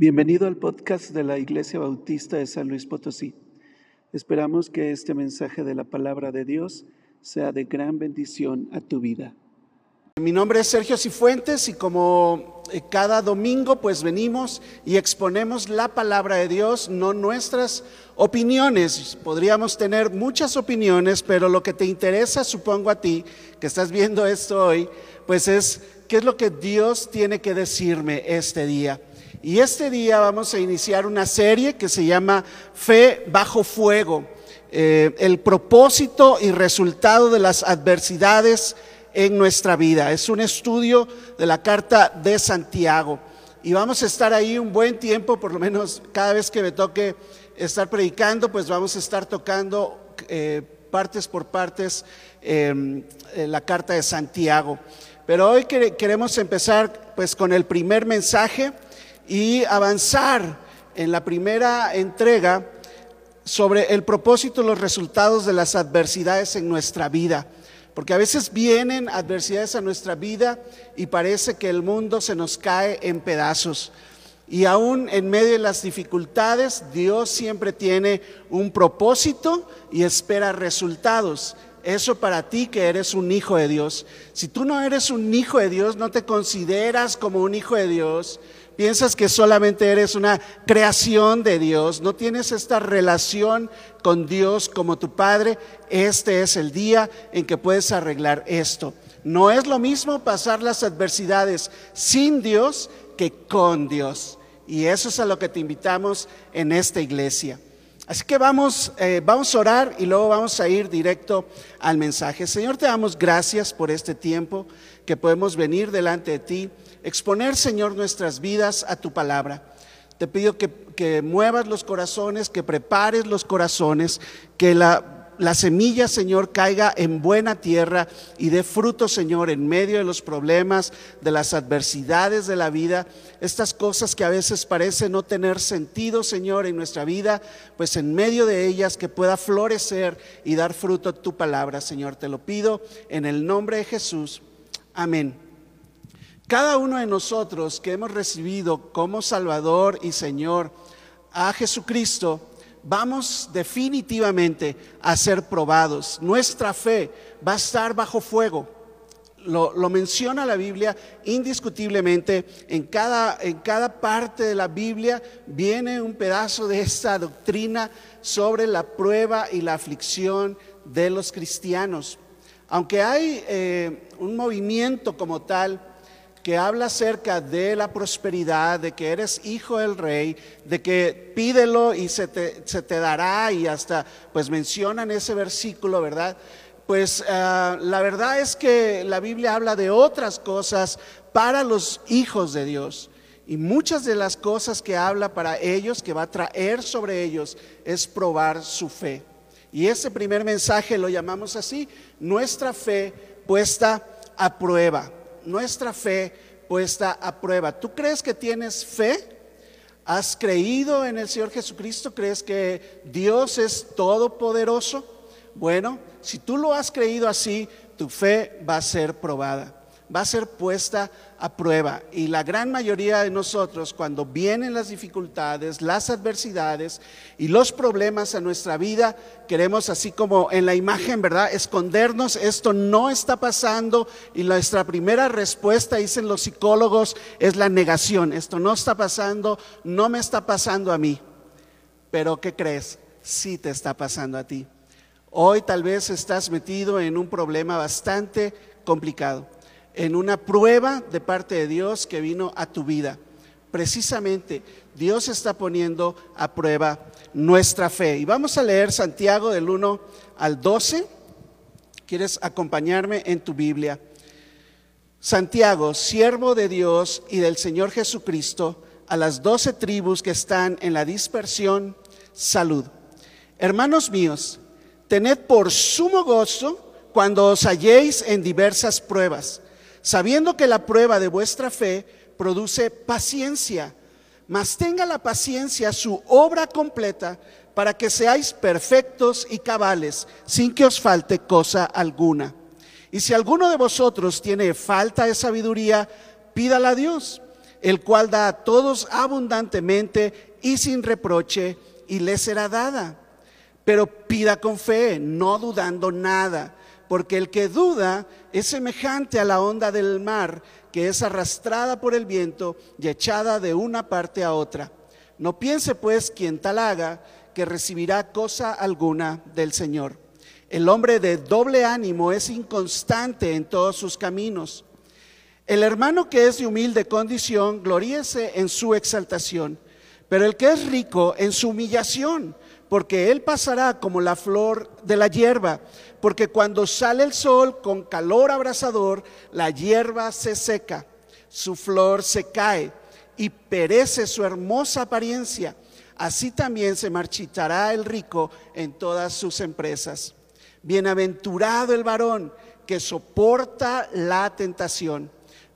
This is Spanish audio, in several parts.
Bienvenido al podcast de la Iglesia Bautista de San Luis Potosí. Esperamos que este mensaje de la palabra de Dios sea de gran bendición a tu vida. Mi nombre es Sergio Cifuentes y como eh, cada domingo pues venimos y exponemos la palabra de Dios, no nuestras opiniones. Podríamos tener muchas opiniones, pero lo que te interesa, supongo a ti, que estás viendo esto hoy, pues es qué es lo que Dios tiene que decirme este día. Y este día vamos a iniciar una serie que se llama Fe bajo fuego, eh, el propósito y resultado de las adversidades en nuestra vida. Es un estudio de la carta de Santiago. Y vamos a estar ahí un buen tiempo, por lo menos cada vez que me toque estar predicando, pues vamos a estar tocando eh, partes por partes em, eh, la carta de Santiago. Pero hoy queremos empezar pues con el primer mensaje y avanzar en la primera entrega sobre el propósito los resultados de las adversidades en nuestra vida. Porque a veces vienen adversidades a nuestra vida y parece que el mundo se nos cae en pedazos. Y aún en medio de las dificultades, Dios siempre tiene un propósito y espera resultados. Eso para ti que eres un hijo de Dios. Si tú no eres un hijo de Dios, no te consideras como un hijo de Dios, piensas que solamente eres una creación de Dios, no tienes esta relación con Dios como tu Padre, este es el día en que puedes arreglar esto. No es lo mismo pasar las adversidades sin Dios que con Dios. Y eso es a lo que te invitamos en esta iglesia. Así que vamos, eh, vamos a orar y luego vamos a ir directo al mensaje. Señor, te damos gracias por este tiempo que podemos venir delante de ti, exponer, Señor, nuestras vidas a tu palabra. Te pido que, que muevas los corazones, que prepares los corazones, que la la semilla, Señor, caiga en buena tierra y dé fruto, Señor, en medio de los problemas, de las adversidades de la vida, estas cosas que a veces parecen no tener sentido, Señor, en nuestra vida, pues en medio de ellas que pueda florecer y dar fruto tu palabra, Señor. Te lo pido en el nombre de Jesús. Amén. Cada uno de nosotros que hemos recibido como Salvador y Señor a Jesucristo, vamos definitivamente a ser probados. Nuestra fe va a estar bajo fuego. Lo, menciona la Biblia indiscutiblemente. En cada, en cada parte de la Biblia viene un pedazo de esta doctrina sobre la prueba y la aflicción de los cristianos. Aunque hay eh, un movimiento como tal, que habla acerca de la prosperidad, de que eres hijo del rey, de que pídelo y se te, dará y hasta pues mencionan ese versículo, ¿verdad? Pues ah, la verdad es que la Biblia habla de otras cosas para los hijos de Dios. Y muchas de las cosas que habla para ellos, que va a traer sobre ellos, es probar su fe. Y ese primer mensaje lo llamamos así, nuestra fe puesta a prueba nuestra fe puesta a prueba. ¿Tú crees que tienes fe? ¿Has creído en el Señor Jesucristo? ¿Crees que Dios es todopoderoso? Bueno, si tú lo has creído así, tu fe va a ser probada va a ser puesta a prueba. Y la gran mayoría de nosotros, cuando vienen las dificultades, las adversidades y los problemas a nuestra vida, queremos, así como en la imagen, ¿verdad?, escondernos, esto no está pasando. Y nuestra primera respuesta, dicen los psicólogos, es la negación. Esto no está pasando, no me está pasando a mí. Pero ¿qué crees? Sí te está pasando a ti. Hoy tal vez estás metido en un problema bastante complicado en una prueba de parte de Dios que vino a tu vida. Precisamente Dios está poniendo a prueba nuestra fe. Y vamos a leer Santiago del 1 al 12. ¿Quieres acompañarme en tu Biblia? Santiago, siervo de Dios y del Señor Jesucristo, a las doce tribus que están en la dispersión, salud. Hermanos míos, tened por sumo gozo cuando os halléis en diversas pruebas sabiendo que la prueba de vuestra fe produce paciencia, mas tenga la paciencia su obra completa para que seáis perfectos y cabales, sin que os falte cosa alguna. Y si alguno de vosotros tiene falta de sabiduría, pídala a Dios, el cual da a todos abundantemente y sin reproche, y le será dada. Pero pida con fe, no dudando nada, porque el que duda es semejante a la onda del mar, que es arrastrada por el viento y echada de una parte a otra. No piense pues quien tal haga que recibirá cosa alguna del Señor. El hombre de doble ánimo es inconstante en todos sus caminos. El hermano que es de humilde condición, gloríese en su exaltación, pero el que es rico en su humillación, porque él pasará como la flor de la hierba, porque cuando sale el sol con calor abrasador, la hierba se seca, su flor se cae y perece su hermosa apariencia. Así también se marchitará el rico en todas sus empresas. Bienaventurado el varón que soporta la tentación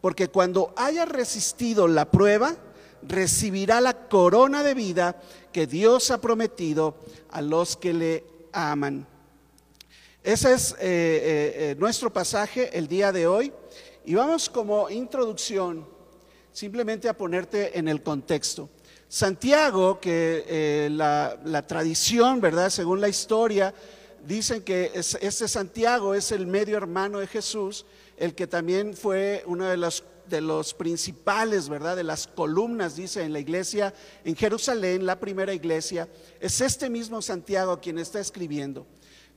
porque cuando haya resistido la prueba, recibirá la corona de vida que Dios ha prometido a los que le aman. Ese es eh, eh, eh, nuestro pasaje el día de hoy. Y vamos como introducción simplemente a ponerte en el contexto. Santiago, que la, tradición, ¿verdad? Según la historia, dicen que este Santiago es el medio hermano de Jesús el que también fue uno de los, de los principales, ¿verdad? De las columnas, dice, en la iglesia en Jerusalén, la primera iglesia, es este mismo Santiago quien está escribiendo.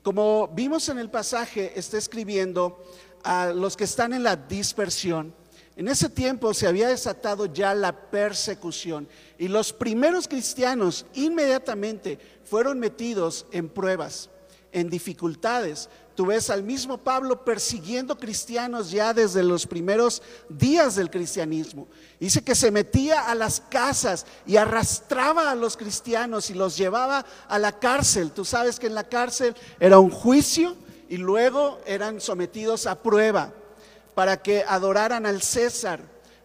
Como vimos en el pasaje, está escribiendo a los que están en la dispersión. En ese tiempo se había desatado ya la persecución y los primeros cristianos inmediatamente fueron metidos en pruebas, en dificultades, Tú ves al mismo Pablo persiguiendo cristianos ya desde los primeros días del cristianismo. Dice que se metía a las casas y arrastraba a los cristianos y los llevaba a la cárcel. Tú sabes que en la cárcel era un juicio y luego eran sometidos a prueba para que adoraran al César.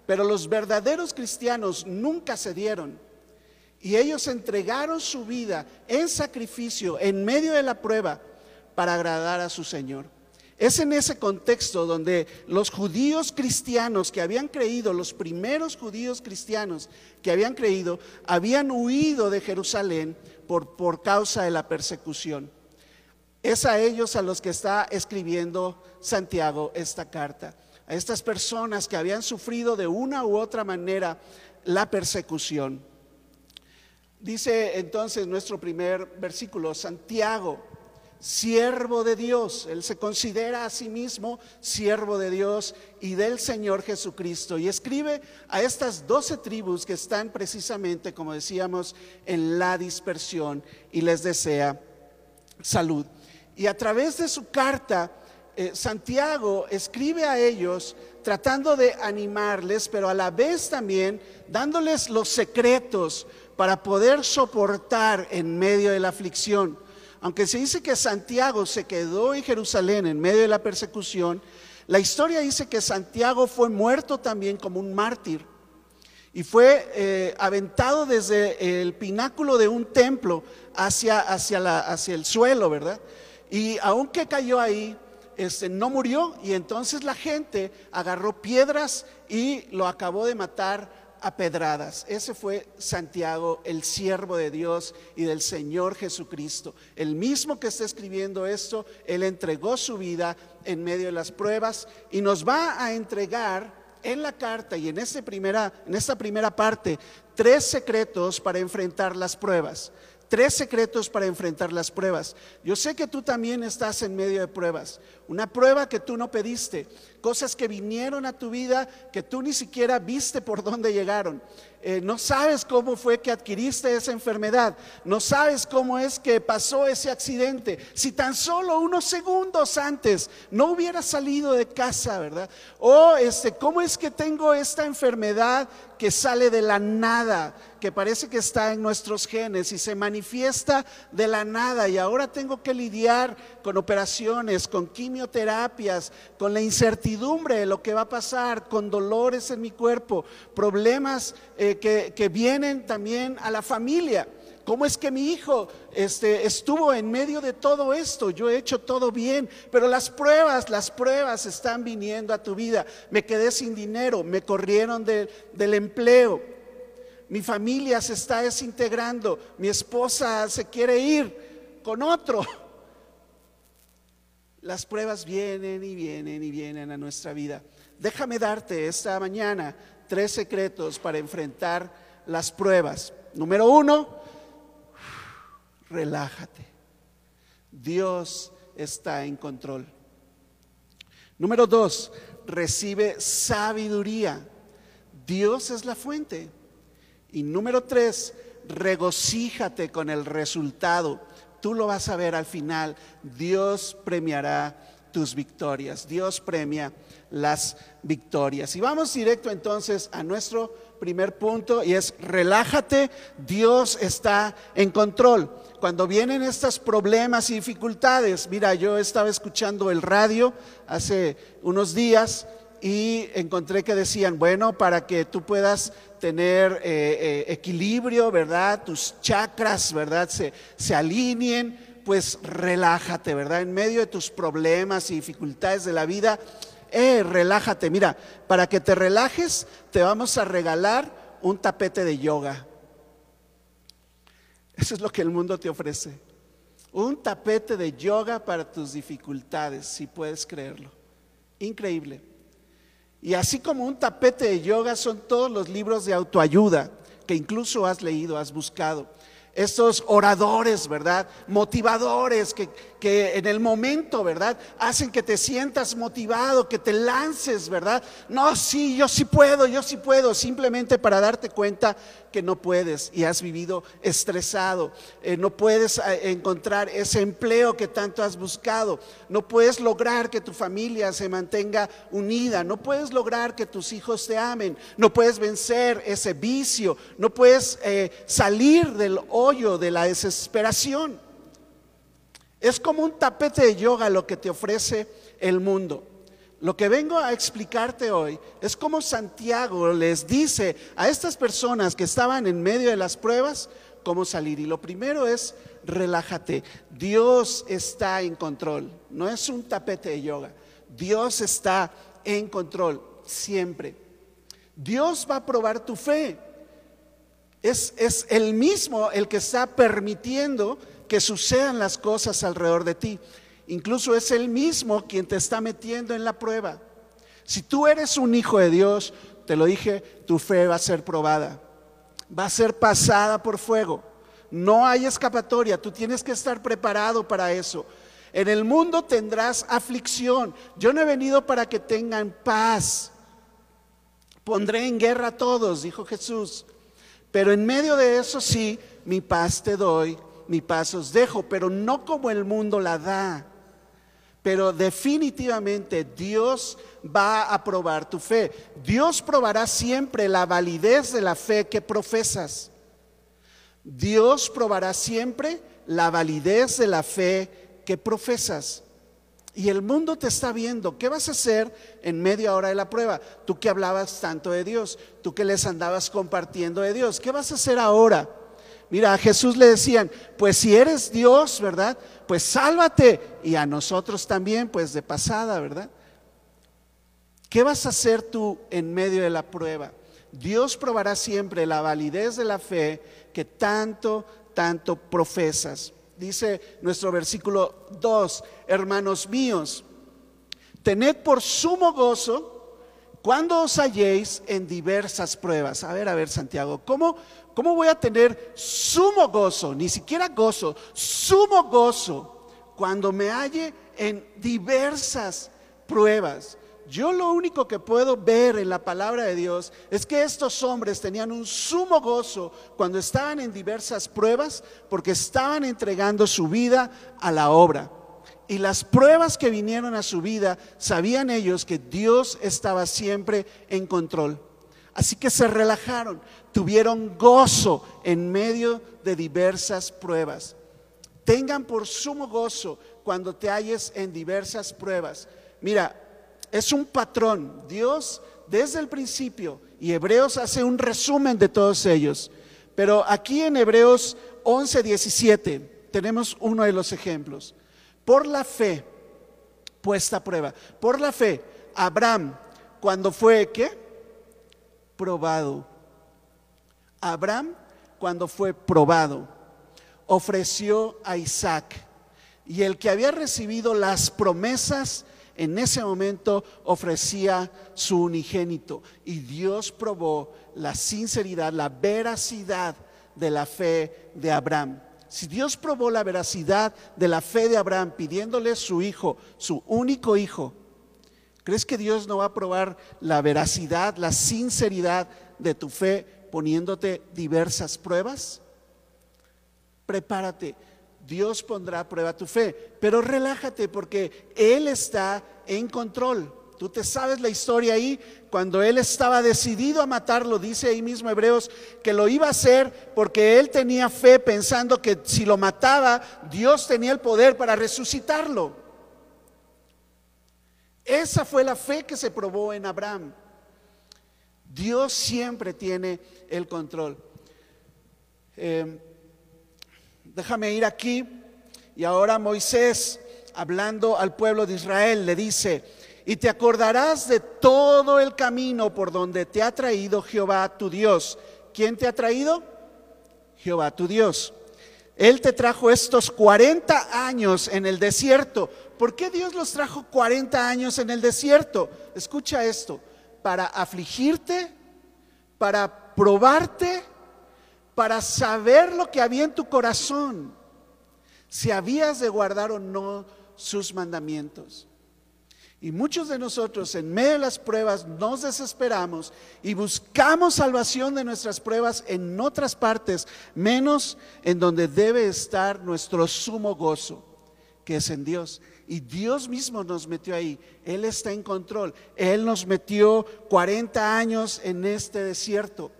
Pero los verdaderos cristianos nunca se dieron. Y ellos entregaron su vida en sacrificio en medio de la prueba para agradar a su Señor. Es en ese contexto donde los judíos cristianos que habían creído, los primeros judíos cristianos que habían creído, habían huido de Jerusalén por, por causa de la persecución. Es a ellos a los que está escribiendo Santiago esta carta, a estas personas que habían sufrido de una u otra manera la persecución. Dice entonces nuestro primer versículo, Santiago, siervo de Dios. Él se considera a sí mismo siervo de Dios y del Señor Jesucristo. Y escribe a estas doce tribus que están precisamente, como decíamos, en la dispersión y les desea salud. Y a través de su carta, eh, Santiago escribe a ellos tratando de animarles, pero a la vez también dándoles los secretos para poder soportar en medio de la aflicción. Aunque se dice que Santiago se quedó en Jerusalén en medio de la persecución, la historia dice que Santiago fue muerto también como un mártir y fue eh, aventado desde el pináculo de un templo hacia, hacia, hacia el suelo, ¿verdad? Y aunque cayó ahí, este, no murió y entonces la gente agarró piedras y lo acabó de matar a pedradas. Ese fue Santiago, el siervo de Dios y del Señor Jesucristo. El mismo que está escribiendo esto, él entregó su vida en medio de las pruebas y nos va a entregar en la carta y en, este primera, en esta primera parte tres secretos para enfrentar las pruebas. Tres secretos para enfrentar las pruebas. Yo sé que tú también estás en medio de pruebas. Una prueba que tú no pediste, cosas que vinieron a tu vida que tú ni siquiera viste por dónde llegaron. Eh, no sabes cómo fue que adquiriste esa enfermedad, no sabes cómo es que pasó ese accidente. Si tan solo unos segundos antes no hubiera salido de casa, ¿verdad? O este, cómo es que tengo esta enfermedad que sale de la nada, que parece que está en nuestros genes y se manifiesta de la nada y ahora tengo que lidiar con operaciones, con quimioterapias, con la incertidumbre de lo que va a pasar, con dolores en mi cuerpo, problemas eh, que, que vienen también a la familia ¿Cómo es que mi hijo este, estuvo en medio de todo esto? Yo he hecho todo bien, pero las pruebas, las pruebas están viniendo a tu vida. Me quedé sin dinero, me corrieron del empleo, mi familia se está desintegrando, mi esposa se quiere ir con otro. Las pruebas vienen y vienen y vienen a nuestra vida. Déjame darte esta mañana tres secretos para enfrentar las pruebas. Número uno, relájate. Dios está en control. Número dos, recibe sabiduría. Dios es la fuente. Y número tres, regocíjate con el resultado. Tú lo vas a ver al final. Dios premiará tus victorias. Dios premia las victorias. Y vamos directo entonces a nuestro primer punto y es relájate, Dios está en control. Cuando vienen estos problemas y dificultades, mira, yo estaba escuchando el radio hace unos días y encontré que decían, bueno, para que tú puedas tener eh, eh, equilibrio, ¿verdad? Tus chakras, ¿verdad? Se, se alineen, pues relájate, ¿verdad? En medio de tus problemas y dificultades de la vida, eh, relájate. Mira, para que te relajes, te vamos a regalar un tapete de yoga. Eso es lo que el mundo te ofrece. Un tapete de yoga para tus dificultades, si puedes creerlo. Increíble. Y así como un tapete de yoga son todos los libros de autoayuda que incluso has leído, has buscado estos oradores, ¿verdad? Motivadores que, que, en el momento, ¿verdad? Hacen que te sientas motivado, que te lances, ¿verdad? No, sí, yo sí puedo, yo sí puedo, simplemente para darte cuenta que no puedes y has vivido estresado, eh, no puedes eh, encontrar ese empleo que tanto has buscado, no puedes lograr que tu familia se mantenga unida, no puedes lograr que tus hijos te amen, no puedes vencer ese vicio, no puedes eh, salir del hoyo de la desesperación. Es como un tapete de yoga lo que te ofrece el mundo. Lo que vengo a explicarte hoy es cómo Santiago les dice a estas personas que estaban en medio de las pruebas cómo salir. Y lo primero es relájate. Dios está en control. No es un tapete de yoga. Dios está en control siempre. Dios va a probar tu fe. Es, es el mismo el que está permitiendo que sucedan las cosas alrededor de ti. Incluso es Él mismo quien te está metiendo en la prueba. Si tú eres un hijo de Dios, te lo dije, tu fe va a ser probada, va a ser pasada por fuego. No hay escapatoria, tú tienes que estar preparado para eso. En el mundo tendrás aflicción. Yo no he venido para que tengan paz. Pondré en guerra a todos, dijo Jesús. Pero en medio de eso sí, mi paz te doy, mi paz os dejo, pero no como el mundo la da. Pero definitivamente Dios va a probar tu fe. Dios probará siempre la validez de la fe que profesas. Dios probará siempre la validez de la fe que profesas. Y el mundo te está viendo. ¿Qué vas a hacer en media hora de la prueba? Tú que hablabas tanto de Dios, tú que les andabas compartiendo de Dios. ¿Qué vas a hacer ahora? Mira, a Jesús le decían, pues si eres Dios, ¿verdad? Pues sálvate. Y a nosotros también, pues de pasada, ¿verdad? ¿Qué vas a hacer tú en medio de la prueba? Dios probará siempre la validez de la fe que tanto, tanto profesas. Dice nuestro versículo 2, hermanos míos, tened por sumo gozo cuando os halléis en diversas pruebas. A ver, a ver, Santiago, ¿cómo, ¿Cómo voy a tener sumo gozo, ni siquiera gozo, sumo gozo cuando me halle en diversas pruebas? Yo lo único que puedo ver en la palabra de Dios es que estos hombres tenían un sumo gozo cuando estaban en diversas pruebas porque estaban entregando su vida a la obra. Y las pruebas que vinieron a su vida, sabían ellos que Dios estaba siempre en control. Así que se relajaron, tuvieron gozo en medio de diversas pruebas. Tengan por sumo gozo cuando te halles en diversas pruebas. Mira, es un patrón. Dios desde el principio, y Hebreos hace un resumen de todos ellos. Pero aquí en Hebreos 11, 17 tenemos uno de los ejemplos. Por la fe, puesta a prueba, por la fe, Abraham, cuando fue, ¿qué? Probado. Abraham, cuando fue probado, ofreció a Isaac. Y el que había recibido las promesas en ese momento ofrecía su unigénito. Y Dios probó la sinceridad, la veracidad de la fe de Abraham. Si Dios probó la veracidad de la fe de Abraham pidiéndole su hijo, su único hijo, ¿crees que Dios no va a probar la veracidad, la sinceridad de tu fe poniéndote diversas pruebas? Prepárate. Dios pondrá a prueba tu fe, pero relájate porque Él está en control. Tú te sabes la historia ahí, cuando él estaba decidido a matarlo, dice ahí mismo Hebreos, que lo iba a hacer porque él tenía fe pensando que si lo mataba, Dios tenía el poder para resucitarlo. Esa fue la fe que se probó en Abraham. Dios siempre tiene el control. Em, déjame ir aquí y ahora Moisés, hablando al pueblo de Israel, le dice, y te acordarás de todo el camino por donde te ha traído Jehová tu Dios. ¿Quién te ha traído? Jehová tu Dios. Él te trajo estos 40 años en el desierto. ¿Por qué Dios los trajo 40 años en el desierto? Escucha esto, para afligirte, para probarte, para saber lo que había en tu corazón, si habías de guardar o no sus mandamientos. Y muchos de nosotros en medio de las pruebas nos desesperamos y buscamos salvación de nuestras pruebas en otras partes, menos en donde debe estar nuestro sumo gozo, que es en Dios. Y Dios mismo nos metió ahí. Él está en control. Él nos metió 40 años en este desierto.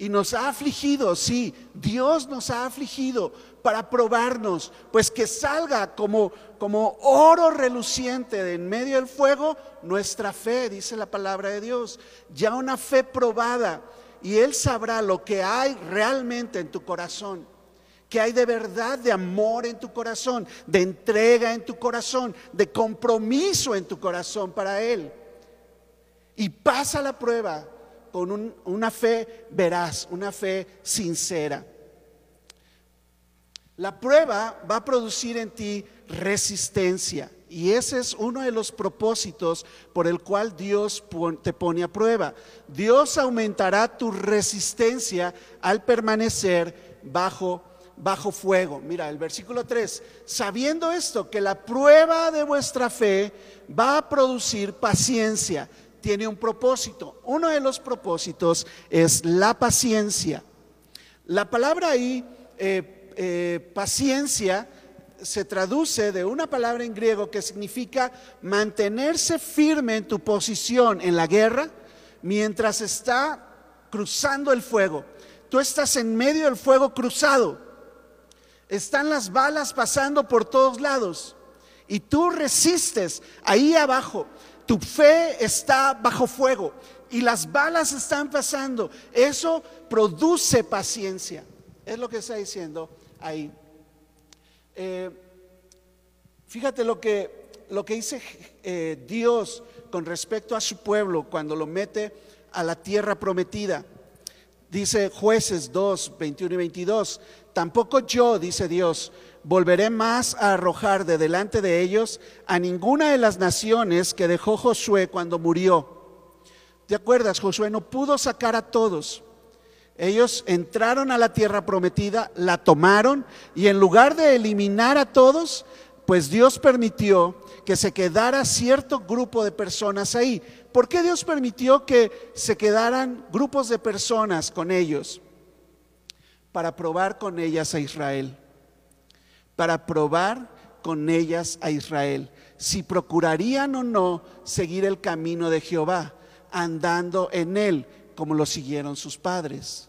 Y nos ha afligido, sí, Dios nos ha afligido para probarnos, pues que salga como, como oro reluciente de en medio del fuego nuestra fe, dice la palabra de Dios, ya una fe probada. Y Él sabrá lo que hay realmente en tu corazón, que hay de verdad de amor en tu corazón, de entrega en tu corazón, de compromiso en tu corazón para Él. Y pasa la prueba con una fe veraz, una fe sincera. La prueba va a producir en ti resistencia. Y ese es uno de los propósitos por el cual Dios te pone a prueba. Dios aumentará tu resistencia al permanecer bajo, bajo fuego. Mira, el versículo 3, sabiendo esto, que la prueba de vuestra fe va a producir paciencia tiene un propósito. Uno de los propósitos es la paciencia. La palabra ahí, eh, eh, paciencia, se traduce de una palabra en griego que significa mantenerse firme en tu posición en la guerra mientras está cruzando el fuego. Tú estás en medio del fuego cruzado. Están las balas pasando por todos lados y tú resistes ahí abajo tu fe está bajo fuego y las balas están pasando. Eso produce paciencia. Es lo que está diciendo ahí. Eh, fíjate lo que, lo que dice eh, Dios con respecto a su pueblo cuando lo mete a la tierra prometida. Dice jueces 2, 21 y 22. Tampoco yo, dice Dios, volveré más a arrojar de delante de ellos a ninguna de las naciones que dejó Josué cuando murió. ¿Te acuerdas? Josué no pudo sacar a todos. Ellos entraron a la tierra prometida, la tomaron y en lugar de eliminar a todos, pues Dios permitió que se quedara cierto grupo de personas ahí. ¿Por qué Dios permitió que se quedaran grupos de personas con ellos? Para probar con ellas a Israel para probar con ellas a Israel si procurarían o no seguir el camino de Jehová, andando en él como lo siguieron sus padres.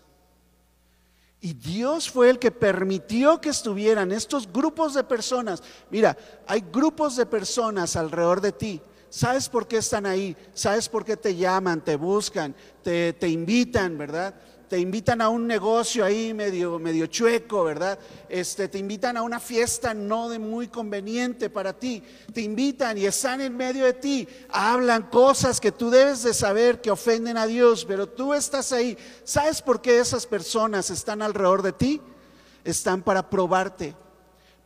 Y Dios fue el que permitió que estuvieran estos grupos de personas. Mira, hay grupos de personas alrededor de ti. ¿Sabes por qué están ahí? ¿Sabes por qué te llaman, te buscan, te, te invitan, verdad? Te invitan a un negocio ahí medio, medio chueco, ¿verdad? Este, te invitan a una fiesta no de muy conveniente para ti, te invitan y están en medio de ti, hablan cosas que tú debes de saber que ofenden a Dios, pero tú estás ahí. ¿Sabes por qué esas personas están alrededor de ti? Están para probarte,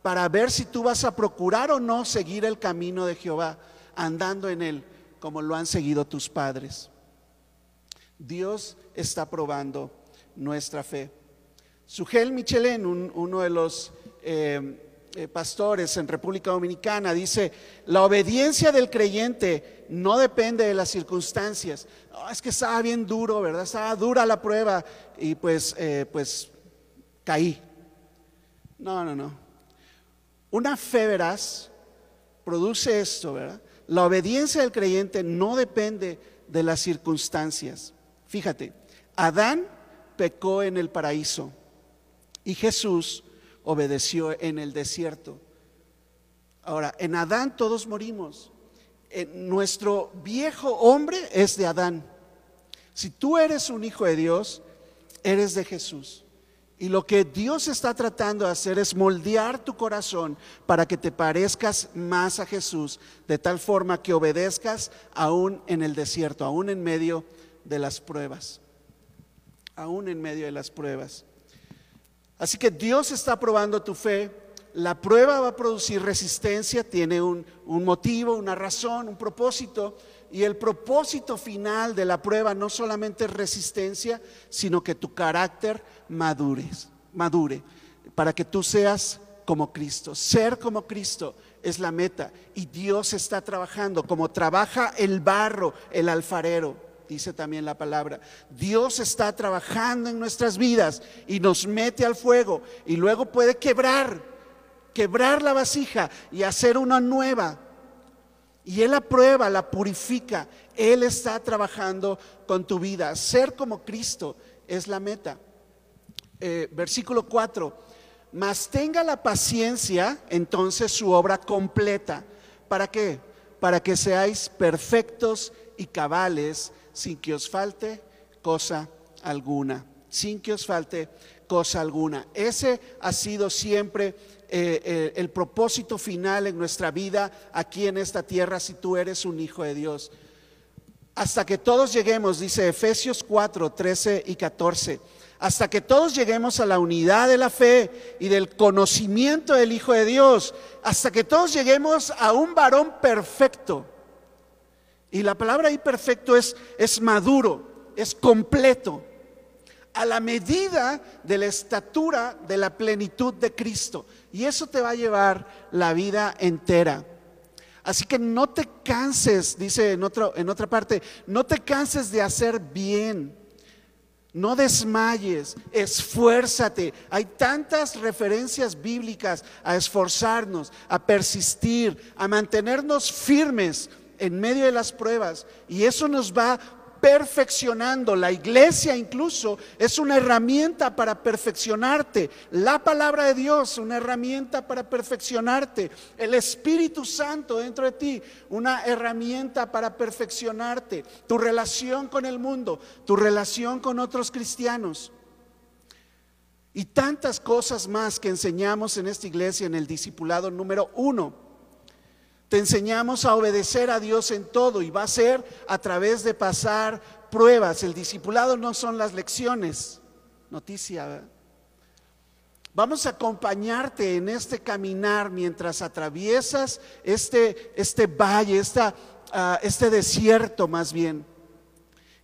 para ver si tú vas a procurar o no seguir el camino de Jehová, andando en él, como lo han seguido tus padres. Dios está probando nuestra fe. Sugel Michelin, uno de los eh, eh, pastores en República Dominicana, dice, la obediencia del creyente no depende de las circunstancias. es que estaba bien duro, ¿verdad? Estaba dura la prueba y pues, eh, pues caí. No, no, no. Una fe veraz produce esto, ¿verdad? La obediencia del creyente no depende de las circunstancias. Fíjate, Adán pecó en el paraíso y Jesús obedeció en el desierto. Ahora, en Adán todos morimos. Nuestro viejo hombre es de Adán. Si tú eres un hijo de Dios, eres de Jesús. Y lo que Dios está tratando de hacer es moldear tu corazón para que te parezcas más a Jesús, de tal forma que obedezcas aún en el desierto, aún en medio de las pruebas, aún en medio de las pruebas. Así que Dios está probando tu fe. La prueba va a producir resistencia, tiene un, motivo, una razón, un propósito. Y el propósito final de la prueba no solamente es resistencia, sino que tu carácter madures, madure, para que tú seas como Cristo. Ser como Cristo es la meta. Y Dios está trabajando como trabaja el barro, el alfarero dice también la palabra. Dios está trabajando en nuestras vidas y nos mete al fuego y luego puede quebrar, quebrar la vasija y hacer una nueva. Y Él la prueba, la purifica. Él está trabajando con tu vida. Ser como Cristo es la meta. Eh, versículo 4. Mas tenga la paciencia entonces su obra completa. ¿Para qué? Para que seáis perfectos y cabales sin que os falte cosa alguna, sin que os falte cosa alguna. Ese ha sido siempre eh, eh, el propósito final en nuestra vida aquí en esta tierra si tú eres un hijo de Dios. Hasta que todos lleguemos, dice Efesios 4, 13 y 14, hasta que todos lleguemos a la unidad de la fe y del conocimiento del Hijo de Dios, hasta que todos lleguemos a un varón perfecto y la palabra ahí perfecto es, es maduro, es completo, a la medida de la estatura de la plenitud de Cristo. Y eso te va a llevar la vida entera. Así que no te canses, dice en, otro, en otra parte, no te canses de hacer bien. No desmayes, esfuérzate. Hay tantas referencias bíblicas a esforzarnos, a persistir, a mantenernos firmes en medio de las pruebas y eso nos va perfeccionando. La iglesia incluso es una herramienta para perfeccionarte. La palabra de Dios, una herramienta para perfeccionarte. El Espíritu Santo dentro de ti, una herramienta para perfeccionarte. Tu relación con el mundo, tu relación con otros cristianos. Y tantas cosas más que enseñamos en esta iglesia en el discipulado número uno. Te enseñamos a obedecer a Dios en todo y va a ser a través de pasar pruebas. El discipulado no son las lecciones. Noticia. Vamos a acompañarte en este caminar mientras atraviesas este, este valle, esta, ah, este desierto más bien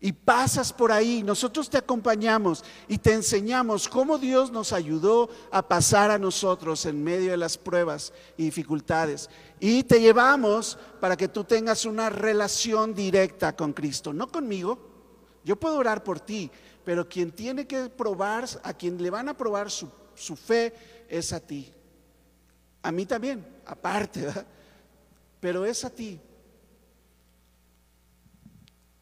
y pasas por ahí, nosotros te acompañamos y te enseñamos cómo Dios nos ayudó a pasar a nosotros en medio de las pruebas y dificultades. Y te llevamos para que tú tengas una relación directa con Cristo, no conmigo. Yo puedo orar por ti, pero quien tiene que probar, a quien le van a probar su, fe es a ti. A mí también, aparte, pero es a ti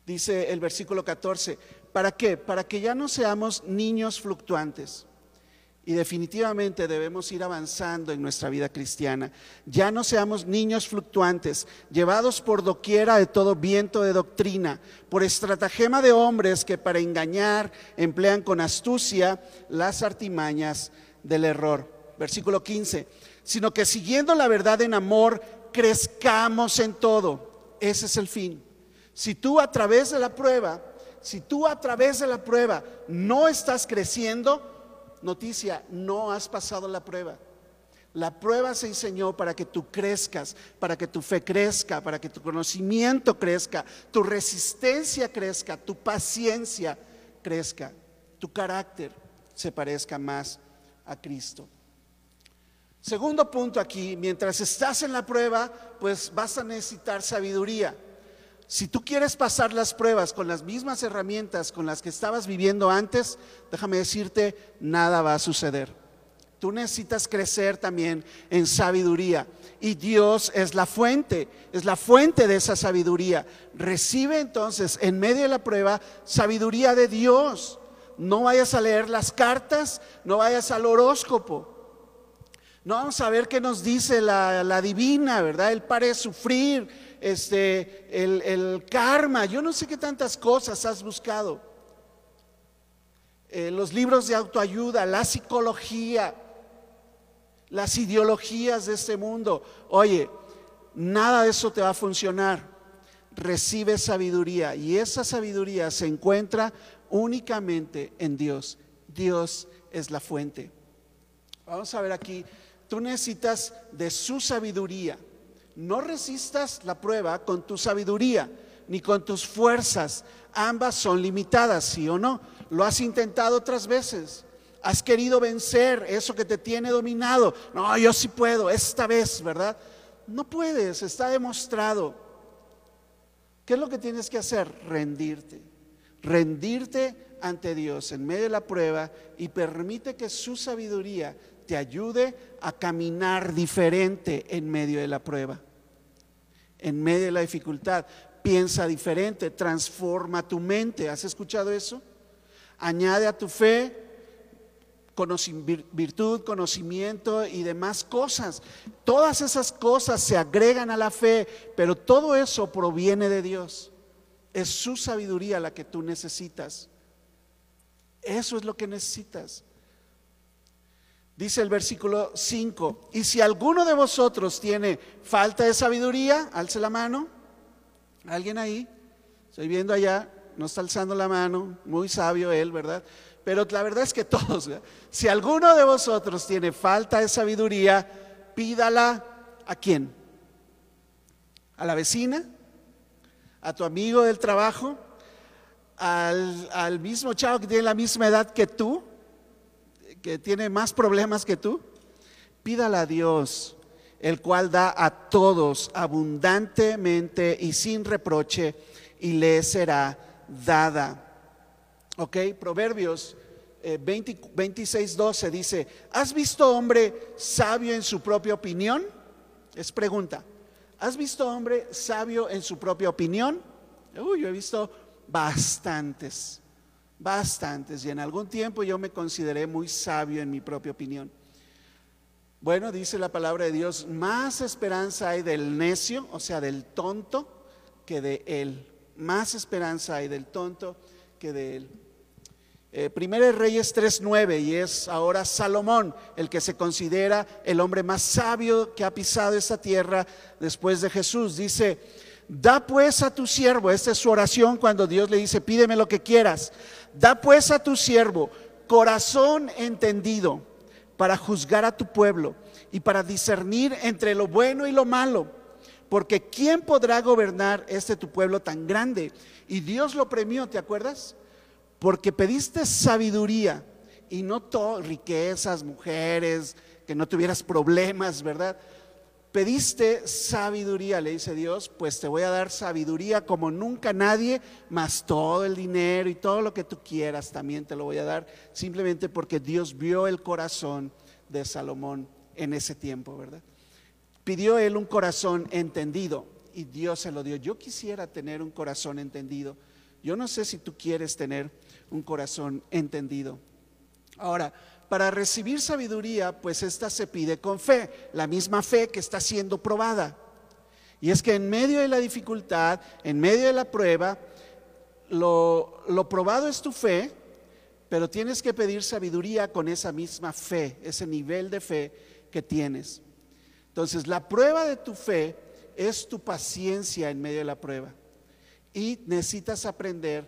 dice el versículo 14. ¿Para qué? Para que ya no seamos niños fluctuantes, Y definitivamente debemos ir avanzando en nuestra vida cristiana. Ya no seamos niños fluctuantes, llevados por doquiera de todo viento de doctrina, por estratagema de hombres que para engañar emplean con astucia las artimañas del error. Versículo 15. Sino que siguiendo la verdad en amor, crezcamos en todo. Ese es el fin. Si tú a través de la prueba, si tú a través de la prueba no estás creciendo, noticia, no has pasado la prueba. La prueba se enseñó para que tú crezcas, para que tu fe crezca, para que tu conocimiento crezca, tu resistencia crezca, tu paciencia crezca, tu carácter se parezca más a Cristo. Segundo punto aquí, mientras estás en la prueba, pues vas a necesitar sabiduría. Si tú quieres pasar las pruebas con las mismas herramientas con las que estabas viviendo antes, déjame decirte, nada va a suceder. Tú necesitas crecer también en sabiduría. Y Dios es la fuente, es la fuente de esa sabiduría. Recibe entonces en medio de la prueba sabiduría de Dios. No vayas a leer las cartas, no vayas al horóscopo. No vamos a ver qué nos dice la, la divina, ¿verdad? Él parece sufrir, este, el, karma, yo no sé qué tantas cosas has buscado. Eh, los libros de autoayuda, la psicología, las ideologías de este mundo. Oye, nada de eso te va a funcionar. Recibe sabiduría y esa sabiduría se encuentra únicamente en Dios. Dios es la fuente. Vamos a ver aquí, tú necesitas de su sabiduría. No resistas la prueba con tu sabiduría ni con tus fuerzas. Ambas son limitadas, ¿sí o no? Lo has intentado otras veces. Has querido vencer eso que te tiene dominado. No, yo sí puedo, esta vez, ¿verdad? No puedes, está demostrado. ¿Qué es lo que tienes que hacer? Rendirte. Rendirte ante Dios en medio de la prueba y permite que su sabiduría te ayude a caminar diferente en medio de la prueba en medio de la dificultad. Piensa diferente, transforma tu mente. ¿Has escuchado eso? Añade a tu fe virtud, conocimiento y demás cosas. Todas esas cosas se agregan a la fe, pero todo eso proviene de Dios. Es su sabiduría la que tú necesitas. Eso es lo que necesitas. Dice el versículo 5, y si alguno de vosotros tiene falta de sabiduría, alce la mano. ¿Alguien ahí? Estoy viendo allá, no está alzando la mano, muy sabio él, ¿verdad? Pero la verdad es que todos, si alguno de vosotros tiene falta de sabiduría, pídala a quién? ¿A la vecina? ¿A tu amigo del trabajo? ¿Al, al mismo chavo que tiene la misma edad que tú? Que tiene más problemas que tú? Pídala a Dios, el cual da a todos abundantemente y sin reproche, y le será dada. Ok, Proverbios 26, eh, 12 dice, ¿has visto hombre sabio en su propia opinión? Es pregunta. ¿Has visto hombre sabio en su propia opinión? Uy, yo he visto bastantes bastantes y en algún tiempo yo me consideré muy sabio en mi propia opinión. Bueno, dice la palabra de Dios, más esperanza hay del necio, o sea, del tonto, que de él. Más esperanza hay del tonto que de él. Eh, Primero Reyes 3.9 y es ahora Salomón el que se considera el hombre más sabio que ha pisado esta tierra después de Jesús. Dice, Da pues a tu siervo, esta es su oración cuando Dios le dice, pídeme lo que quieras. Da pues a tu siervo corazón entendido para juzgar a tu pueblo y para discernir entre lo bueno y lo malo. Porque ¿quién podrá gobernar este tu pueblo tan grande? Y Dios lo premió, ¿te acuerdas? Porque pediste sabiduría y no riquezas, mujeres, que no tuvieras problemas, ¿verdad? Pediste sabiduría, le dice Dios, pues te voy a dar sabiduría como nunca nadie, más todo el dinero y todo lo que tú quieras también te lo voy a dar, simplemente porque Dios vio el corazón de Salomón en ese tiempo, ¿verdad? Pidió él un corazón entendido y Dios se lo dio. Yo quisiera tener un corazón entendido. Yo no sé si tú quieres tener un corazón entendido. Ahora, para recibir sabiduría, pues esta se pide con fe, la misma fe que está siendo probada. Y es que en medio de la dificultad, en medio de la prueba, lo, lo probado es tu fe, pero tienes que pedir sabiduría con esa misma fe, ese nivel de fe que tienes. Entonces, la prueba de tu fe es tu paciencia en medio de la prueba. Y necesitas aprender,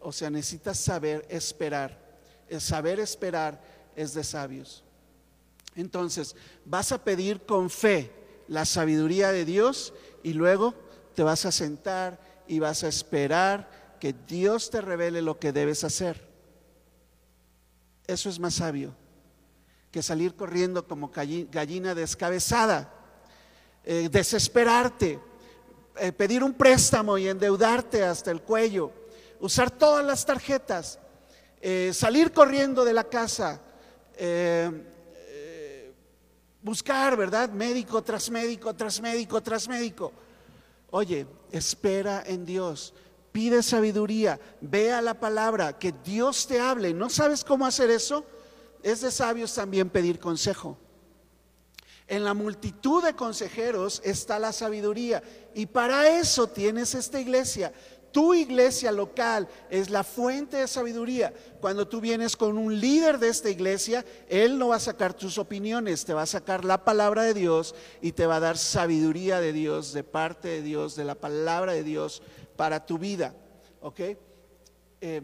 o sea, necesitas saber esperar. El saber esperar es de sabios. Entonces, vas a pedir con fe la sabiduría de Dios y luego te vas a sentar y vas a esperar que Dios te revele lo que debes hacer. Eso es más sabio que salir corriendo como gallina descabezada, eh, desesperarte, eh, pedir un préstamo y endeudarte hasta el cuello, usar todas las tarjetas, eh, salir corriendo de la casa, buscar, ¿verdad? Médico tras médico, tras médico, tras médico. Oye, espera en Dios pide sabiduría, vea la palabra, que Dios te hable. ¿No sabes cómo hacer eso? Es de sabios también pedir consejo. En la multitud de consejeros está la sabiduría y para eso tienes esta iglesia. Tu iglesia local es la fuente de sabiduría. Cuando tú vienes con un líder de esta iglesia, él no va a sacar tus opiniones, te va a sacar la palabra de Dios y te va a dar sabiduría de Dios, de parte de Dios, de la palabra de Dios para tu vida. ¿Ok? Eh,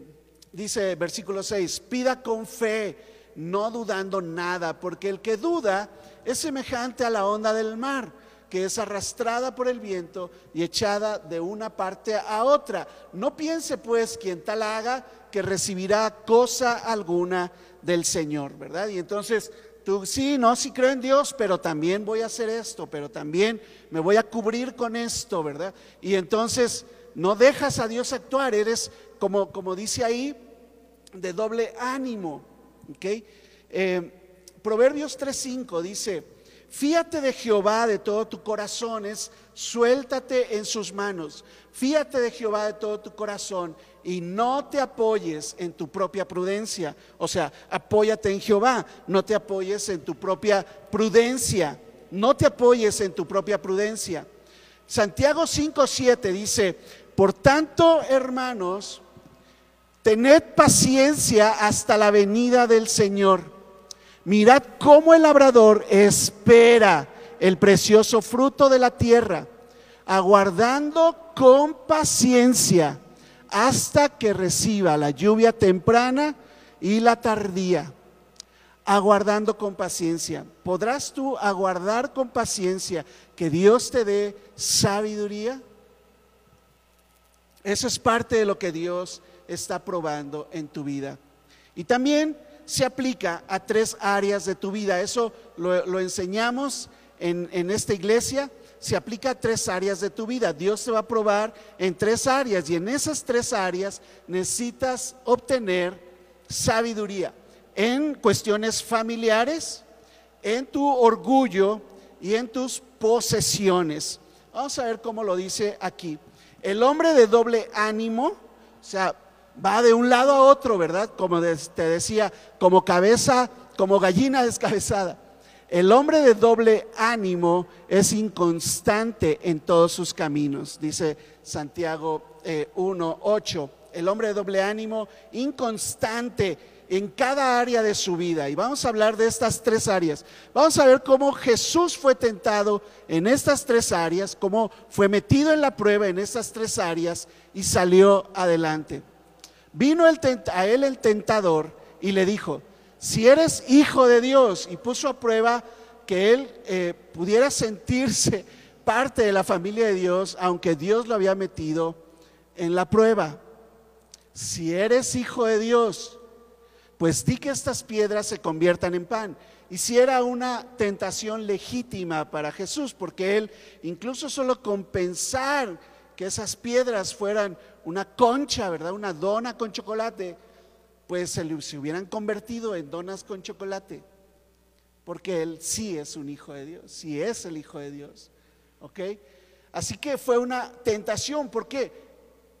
dice versículo 6, pida con fe, no dudando nada, porque el que duda es semejante a la onda del mar, que es arrastrada por el viento y echada de una parte a otra. No piense pues quien tal haga que recibirá cosa alguna del Señor, ¿verdad? Y entonces tú sí, no, sí creo en Dios, pero también voy a hacer esto, pero también me voy a cubrir con esto, ¿verdad? Y entonces no dejas a Dios actuar, eres como, como dice ahí, de doble ánimo. ¿okay? Eh, Proverbios 3:5 dice, fíate de Jehová de todo tu corazón, es suéltate en sus manos, fíate de Jehová de todo tu corazón y no te apoyes en tu propia prudencia. O sea, apóyate en Jehová, no te apoyes en tu propia prudencia, no te apoyes en tu propia prudencia. Santiago 5:7 dice, por tanto, hermanos, tened paciencia hasta la venida del Señor. Mirad cómo el labrador espera el precioso fruto de la tierra, aguardando con paciencia hasta que reciba la lluvia temprana y la tardía. Aguardando con paciencia. ¿Podrás tú aguardar con paciencia que Dios te dé sabiduría? Eso es parte de lo que Dios está probando en tu vida. Y también se aplica a tres áreas de tu vida. Eso lo, enseñamos en, en, esta iglesia. Se aplica a tres áreas de tu vida. Dios te va a probar en tres áreas y en esas tres áreas necesitas obtener sabiduría en cuestiones familiares, en tu orgullo y en tus posesiones. Vamos a ver cómo lo dice aquí. El hombre de doble ánimo, o sea, va de un lado a otro, ¿verdad? Como te decía, como cabeza, como gallina descabezada. El hombre de doble ánimo es inconstante en todos sus caminos, dice Santiago 1.8. Eh, El hombre de doble ánimo, inconstante en cada área de su vida. Y vamos a hablar de estas tres áreas. Vamos a ver cómo Jesús fue tentado en estas tres áreas, cómo fue metido en la prueba en estas tres áreas y salió adelante. Vino a él el tentador y le dijo, si eres hijo de Dios, y puso a prueba que él eh, pudiera sentirse parte de la familia de Dios, aunque Dios lo había metido en la prueba. Si eres hijo de Dios, pues di que estas piedras se conviertan en pan. Y si era una tentación legítima para Jesús, porque él incluso solo con pensar que esas piedras fueran una concha, ¿verdad? Una dona con chocolate, pues se, hubieran convertido en donas con chocolate. Porque él sí es un hijo de Dios, sí es el hijo de Dios. ¿Ok? Así que fue una tentación, porque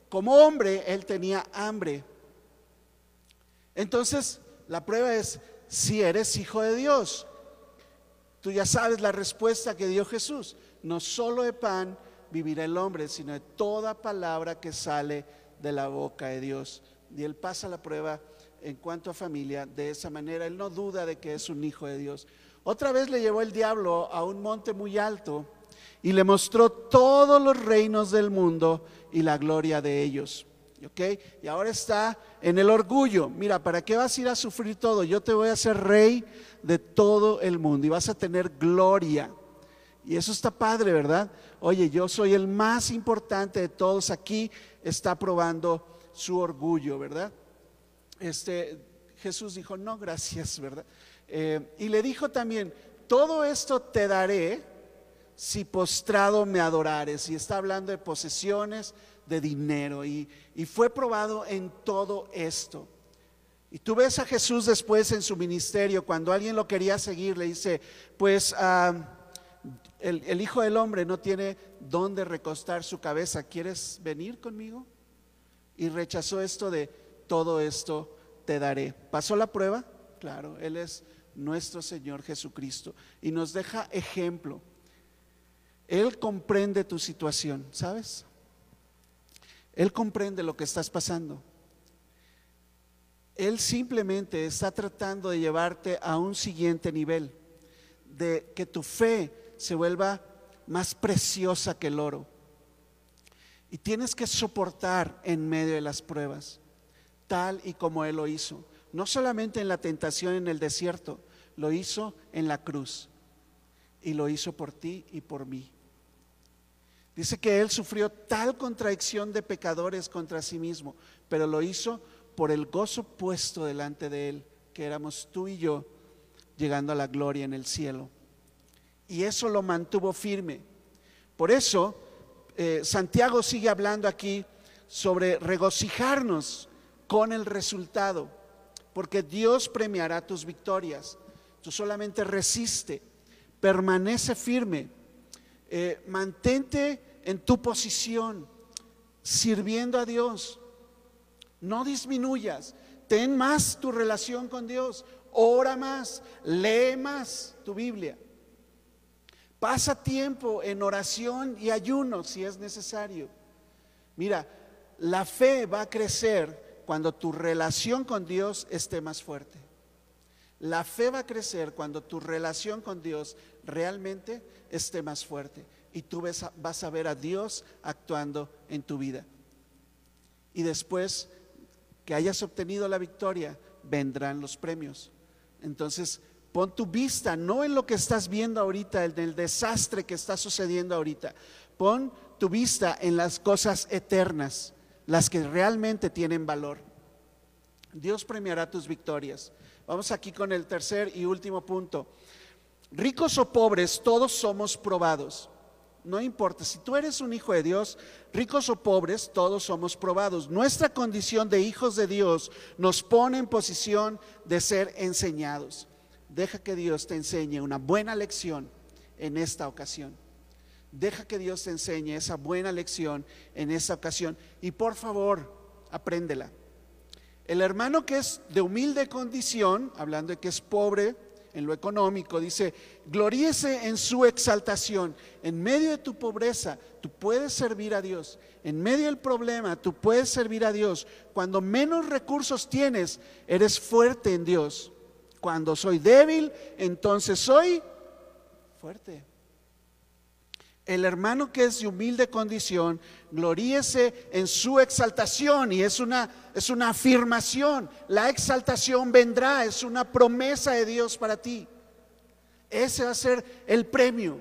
como hombre él tenía hambre entonces, la prueba es, si eres hijo de Dios. Tú ya sabes la respuesta que dio Jesús. No solo de pan vivirá el hombre, sino de toda palabra que sale de la boca de Dios. Y él pasa la prueba en cuanto a familia de esa manera. Él no duda de que es un hijo de Dios. Otra vez le llevó el diablo a un monte muy alto y le mostró todos los reinos del mundo y la gloria de ellos. Y ahora está en el orgullo. Mira, ¿para qué vas a ir a sufrir todo? Yo te voy a hacer rey de todo el mundo y vas a tener gloria. Y eso está padre, ¿verdad? Oye, yo soy el más importante de todos aquí. Está probando su orgullo, ¿verdad? Este, Jesús dijo, no, gracias, ¿verdad? Eh, y le dijo también, todo esto te daré si postrado me adorares. Y está hablando de posesiones, de dinero. Y, fue probado en todo esto. Y tú ves a Jesús después en su ministerio, cuando alguien lo quería seguir, le dice, pues ah, el, Hijo del Hombre no tiene dónde recostar su cabeza, ¿quieres venir conmigo? Y rechazó esto de, todo esto te daré. ¿Pasó la prueba? Claro, Él es nuestro Señor Jesucristo y nos deja ejemplo. Él comprende tu situación, ¿sabes? Él comprende lo que estás pasando. Él simplemente está tratando de llevarte a un siguiente nivel, de que tu fe se vuelva más preciosa que el oro. Y tienes que soportar en medio de las pruebas, tal y como Él lo hizo. No solamente en la tentación en el desierto, lo hizo en la cruz. Y lo hizo por ti y por mí. Dice que Él sufrió tal contradicción de pecadores contra sí mismo, pero lo hizo por el gozo puesto delante de Él, que éramos tú y yo, llegando a la gloria en el cielo. Y eso lo mantuvo firme. Por eso, eh, Santiago sigue hablando aquí sobre regocijarnos con el resultado, porque Dios premiará tus victorias. Tú solamente resiste, permanece firme eh, mantente en tu posición, sirviendo a Dios. No disminuyas, ten más tu relación con Dios, ora más, lee más tu Biblia. Pasa tiempo en oración y ayuno si es necesario. Mira, la fe va a crecer cuando tu relación con Dios esté más fuerte. La fe va a crecer cuando tu relación con Dios realmente esté más fuerte y tú vas a ver a Dios actuando en tu vida. Y después que hayas obtenido la victoria, vendrán los premios. Entonces, pon tu vista no en lo que estás viendo ahorita, en el desastre que está sucediendo ahorita. Pon tu vista en las cosas eternas, las que realmente tienen valor. Dios premiará tus victorias. Vamos aquí con el tercer y último punto. Ricos o pobres, todos somos probados. No importa, si tú eres un hijo de Dios, ricos o pobres, todos somos probados. Nuestra condición de hijos de Dios nos pone en posición de ser enseñados. Deja que Dios te enseñe una buena lección en esta ocasión. Deja que Dios te enseñe esa buena lección en esta ocasión. Y por favor, apréndela. El hermano que es de humilde condición, hablando de que es pobre en lo económico, dice, gloríese en su exaltación. En medio de tu pobreza, tú puedes servir a Dios. En medio del problema, tú puedes servir a Dios. Cuando menos recursos tienes, eres fuerte en Dios. Cuando soy débil, entonces soy fuerte. El hermano que es de humilde condición, gloríese en su exaltación y es una, es una afirmación. La exaltación vendrá, es una promesa de Dios para ti. Ese va a ser el premio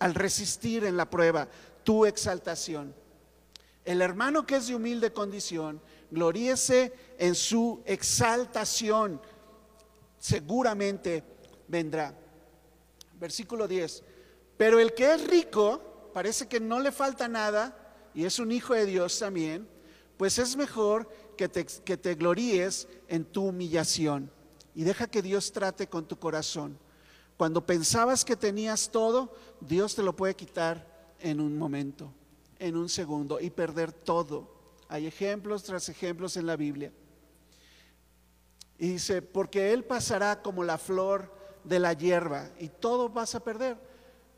al resistir en la prueba, tu exaltación. El hermano que es de humilde condición, gloríese en su exaltación, seguramente vendrá. Versículo 10. Pero el que es rico, parece que no le falta nada y es un hijo de Dios también, pues es mejor que te, que te gloríes en tu humillación y deja que Dios trate con tu corazón. Cuando pensabas que tenías todo, Dios te lo puede quitar en un momento, en un segundo y perder todo. Hay ejemplos tras ejemplos en la Biblia. Y dice, porque Él pasará como la flor de la hierba y todo vas a perder.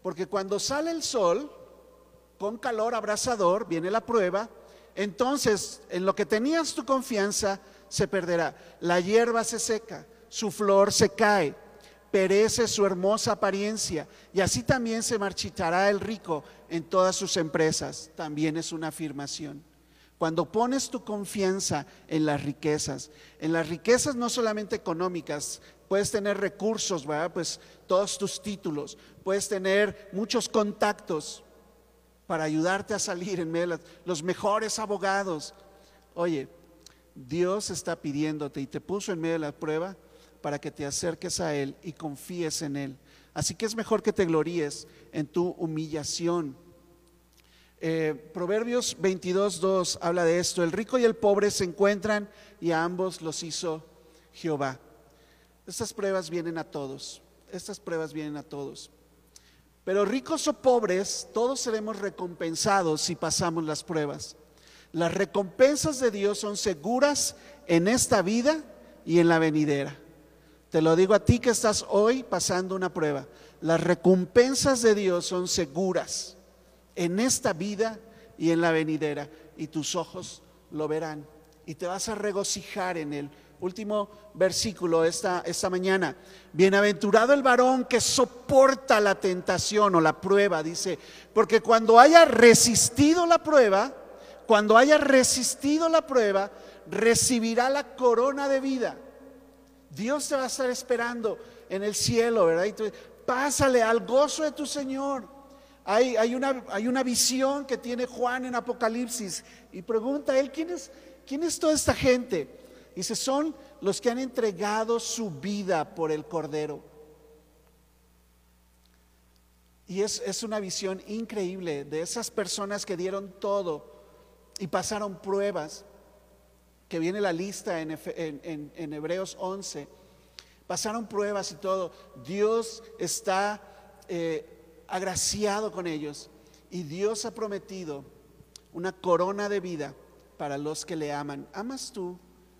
Porque cuando sale el sol, con calor abrasador, viene la prueba, entonces en lo que tenías tu confianza se perderá. La hierba se seca, su flor se cae, perece su hermosa apariencia y así también se marchitará el rico en todas sus empresas. También es una afirmación. Cuando pones tu confianza en las riquezas, en las riquezas no solamente económicas, puedes tener recursos, ¿verdad? Pues todos tus títulos, puedes tener muchos contactos para ayudarte a salir en medio de los mejores abogados. Oye, Dios está pidiéndote y te puso en medio de la prueba para que te acerques a Él y confíes en Él. Así que es mejor que te gloríes en tu humillación eh, Proverbios 22.2 habla de esto. El rico y el pobre se encuentran y a ambos los hizo Jehová. Estas pruebas vienen a todos. Estas pruebas vienen a todos. Pero ricos o pobres, todos seremos recompensados si pasamos las pruebas. Las recompensas de Dios son seguras en esta vida y en la venidera. Te lo digo a ti que estás hoy pasando una prueba. Las recompensas de Dios son seguras en esta vida y en la venidera, y tus ojos lo verán, y te vas a regocijar en él. Último versículo esta, esta mañana. Bienaventurado el varón que soporta la tentación o la prueba, dice, porque cuando haya resistido la prueba, cuando haya resistido la prueba, recibirá la corona de vida. Dios te va a estar esperando en el cielo, ¿verdad? Y pásale al gozo de tu Señor. Hay, una, hay, una, visión que tiene Juan en Apocalipsis y pregunta a él, ¿quién es, ¿quién es toda esta gente? Dice, son los que han entregado su vida por el Cordero. Y es, es una visión increíble de esas personas que dieron todo y pasaron pruebas, que viene la lista en, en Hebreos 11, pasaron pruebas y todo. Dios está... Eh, agraciado con ellos y Dios ha prometido una corona de vida para los que le aman. ¿Amas tú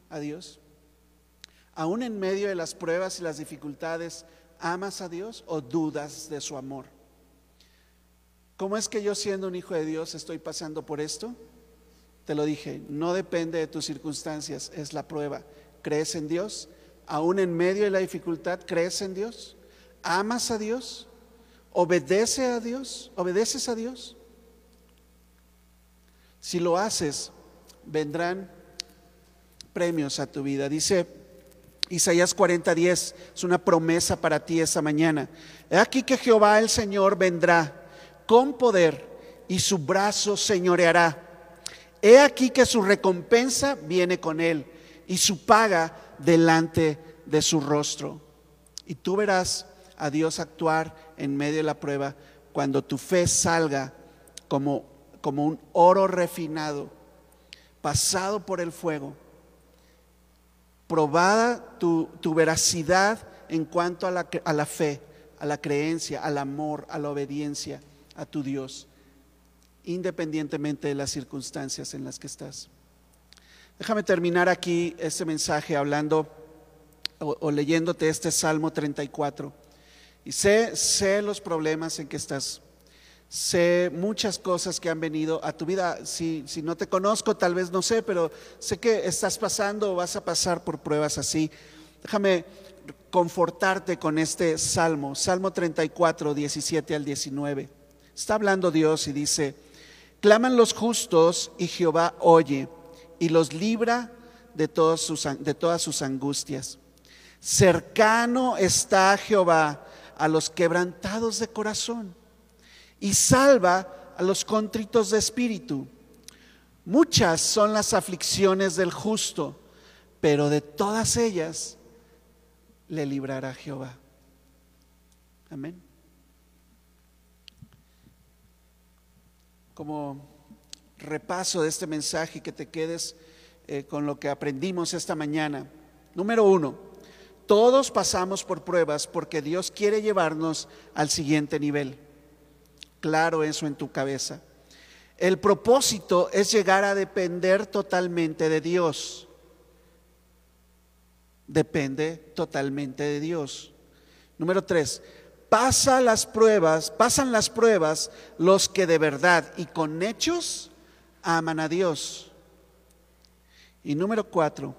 a Dios? Aún en medio de las pruebas y las dificultades, ¿amas a Dios o dudas de su amor? ¿Cómo es que yo siendo un hijo de Dios estoy pasando por esto? Te lo dije, no depende de tus circunstancias, es la prueba. ¿Crees en Dios? Aún en medio de la dificultad, ¿crees en Dios? ¿Amas a Dios? ¿Obedece a Dios? ¿Obedeces a Dios? Si lo haces, vendrán premios a tu vida. Dice Isaías 40:10, es una promesa para ti esa mañana. He aquí que Jehová el Señor vendrá con poder y su brazo señoreará. He aquí que su recompensa viene con él y su paga delante de su rostro. Y tú verás a Dios actuar en medio de la prueba cuando tu fe salga como, como un oro refinado, pasado por el fuego, probada tu, veracidad en cuanto a la, a la fe, a la creencia, al amor, a la obediencia a tu Dios, independientemente de las circunstancias en las que estás. Déjame terminar aquí este mensaje hablando o, o leyéndote este Salmo 34. Y sé, sé los problemas en que estás. Sé muchas cosas que han venido a tu vida. Si, si no te conozco, tal vez no sé, pero sé que estás pasando o vas a pasar por pruebas así. Déjame confortarte con este salmo, Salmo 34, 17 al 19. Está hablando Dios y dice, claman los justos y Jehová oye y los libra de, sus, de todas sus angustias. Cercano está Jehová a los quebrantados de corazón y salva a los contritos de espíritu. Muchas son las aflicciones del justo, pero de todas ellas le librará Jehová. Amén. Como repaso de este mensaje, que te quedes eh, con lo que aprendimos esta mañana. Número uno, todos pasamos por pruebas porque Dios quiere llevarnos al siguiente nivel. Claro eso en tu cabeza. El propósito es llegar a depender totalmente de Dios. depende totalmente de Dios. Número tres, pasa las pruebas, pasan las pruebas los que de verdad y con hechos aman a Dios. Y número cuatro,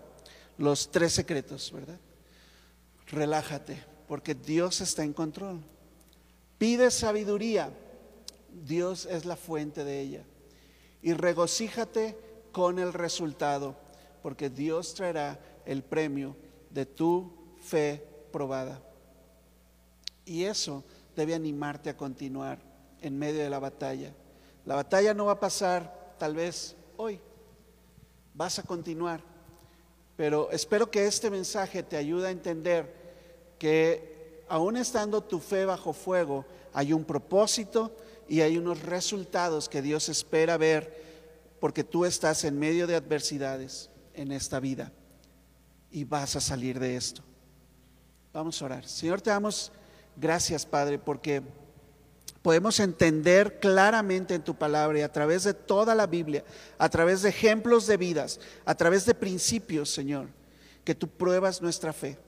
los tres secretos, ¿verdad? Relájate, porque Dios está en control. Pide sabiduría, Dios es la fuente de ella. Y regocíjate con el resultado, porque Dios traerá el premio de tu fe probada. Y eso debe animarte a continuar en medio de la batalla. La batalla no va a pasar tal vez hoy, vas a continuar. Pero espero que este mensaje te ayude a entender que aún estando tu fe bajo fuego, hay un propósito y hay unos resultados que Dios espera ver porque tú estás en medio de adversidades en esta vida y vas a salir de esto. Vamos a orar. Señor, te damos gracias, Padre, porque podemos entender claramente en tu palabra y a través de toda la Biblia, a través de ejemplos de vidas, a través de principios, Señor, que tú pruebas nuestra fe,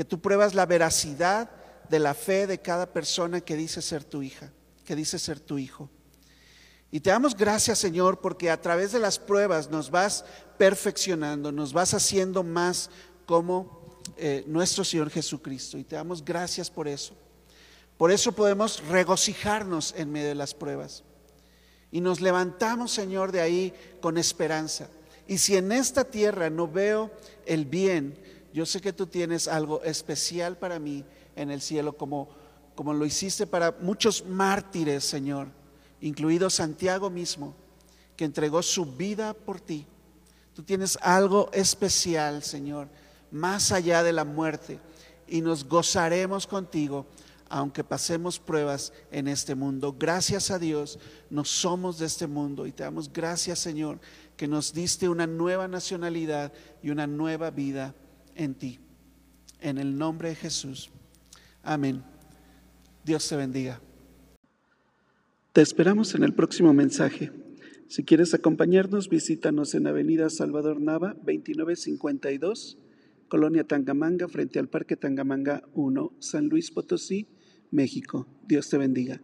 que tú pruebas la veracidad de la fe de cada persona que dice ser tu hija, que dice ser tu hijo. Y te damos gracias, Señor, porque a través de las pruebas nos vas perfeccionando, nos vas haciendo más como eh, nuestro Señor Jesucristo. Y te damos gracias por eso. Por eso podemos regocijarnos en medio de las pruebas. Y nos levantamos, Señor, de ahí con esperanza. Y si en esta tierra no veo el bien, yo sé que tú tienes algo especial para mí en el cielo, como, como lo hiciste para muchos mártires, Señor incluido Santiago mismo, que entregó su vida por ti. Tú tienes algo especial, Señor, más allá de la muerte, y nos gozaremos contigo, aunque pasemos pruebas en este mundo. Gracias a Dios, no somos de este mundo, y te damos gracias, Señor, que nos diste una nueva nacionalidad y una nueva vida en ti. En el nombre de Jesús. Amén. Dios te bendiga. Te esperamos en el próximo mensaje. Si quieres acompañarnos, visítanos en Avenida Salvador Nava, 2952, Colonia Tangamanga, frente al Parque Tangamanga 1, San Luis Potosí, México. Dios te bendiga.